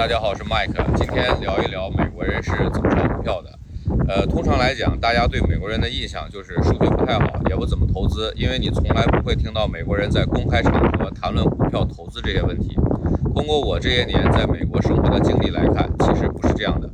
大家好，我是 Mike，今天聊一聊美国人是怎么炒股票的。呃，通常来讲，大家对美国人的印象就是数据不太好，也不怎么投资，因为你从来不会听到美国人在公开场合谈论股票投资这些问题。通过我这些年在美国生活的经历来看，其实不是这样的。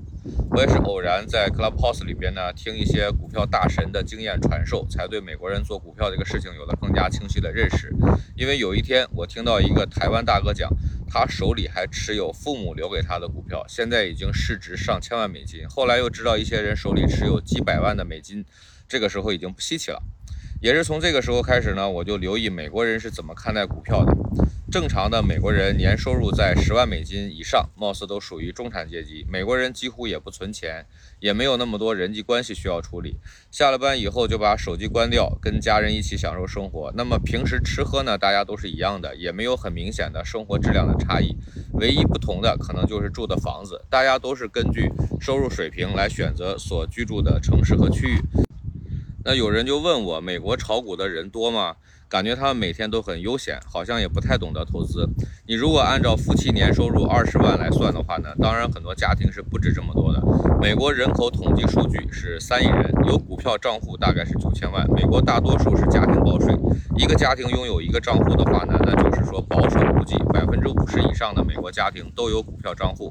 我也是偶然在 Clubhouse 里边呢，听一些股票大神的经验传授，才对美国人做股票这个事情有了更加清晰的认识。因为有一天，我听到一个台湾大哥讲。他手里还持有父母留给他的股票，现在已经市值上千万美金。后来又知道一些人手里持有几百万的美金，这个时候已经不稀奇了。也是从这个时候开始呢，我就留意美国人是怎么看待股票的。正常的美国人年收入在十万美金以上，貌似都属于中产阶级。美国人几乎也不存钱，也没有那么多人际关系需要处理。下了班以后就把手机关掉，跟家人一起享受生活。那么平时吃喝呢，大家都是一样的，也没有很明显的生活质量的差异。唯一不同的可能就是住的房子，大家都是根据收入水平来选择所居住的城市和区域。那有人就问我，美国炒股的人多吗？感觉他们每天都很悠闲，好像也不太懂得投资。你如果按照夫妻年收入二十万来算的话呢，当然很多家庭是不止这么多的。美国人口统计数据是三亿人，有股票账户大概是九千万。美国大多数是家庭报税，一个家庭拥有一个账户的话呢，那就是说保守估计百分之五十以上的美国家庭都有股票账户。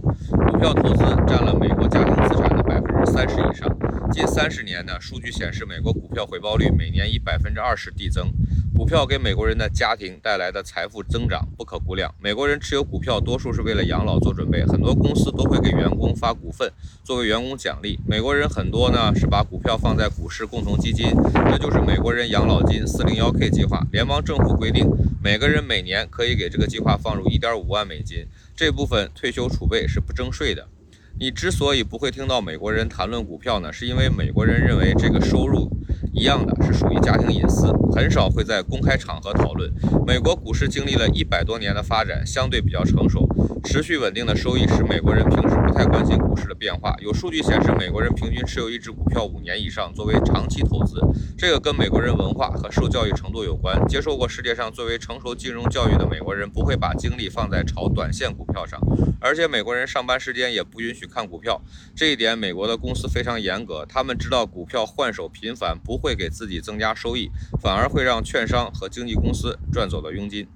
股票投资占了美国家庭资产的百分之三十以上。近三十年呢，数据显示美国股票回报率每年以百分之二十递增。股票给美国人的家庭带来的财富增长不可估量。美国人持有股票多数是为了养老做准备，很多公司都会给员工发股份作为员工奖励。美国人很多呢是把股票放在股市共同基金，这就是美国人养老金 401k 计划。联邦政府规定，每个人每年可以给这个计划放入1.5万美金，这部分退休储备是不征税的。你之所以不会听到美国人谈论股票呢，是因为美国人认为这个收入。一样的是属于家庭隐私，很少会在公开场合讨论。美国股市经历了一百多年的发展，相对比较成熟，持续稳定的收益使美国人平时不太关心股市的变化。有数据显示，美国人平均持有一只股票五年以上，作为长期投资。这个跟美国人文化和受教育程度有关。接受过世界上最为成熟金融教育的美国人，不会把精力放在炒短线股票上。而且美国人上班时间也不允许看股票，这一点美国的公司非常严格。他们知道股票换手频繁，不会给自己增加收益，反而会让券商和经纪公司赚走了佣金。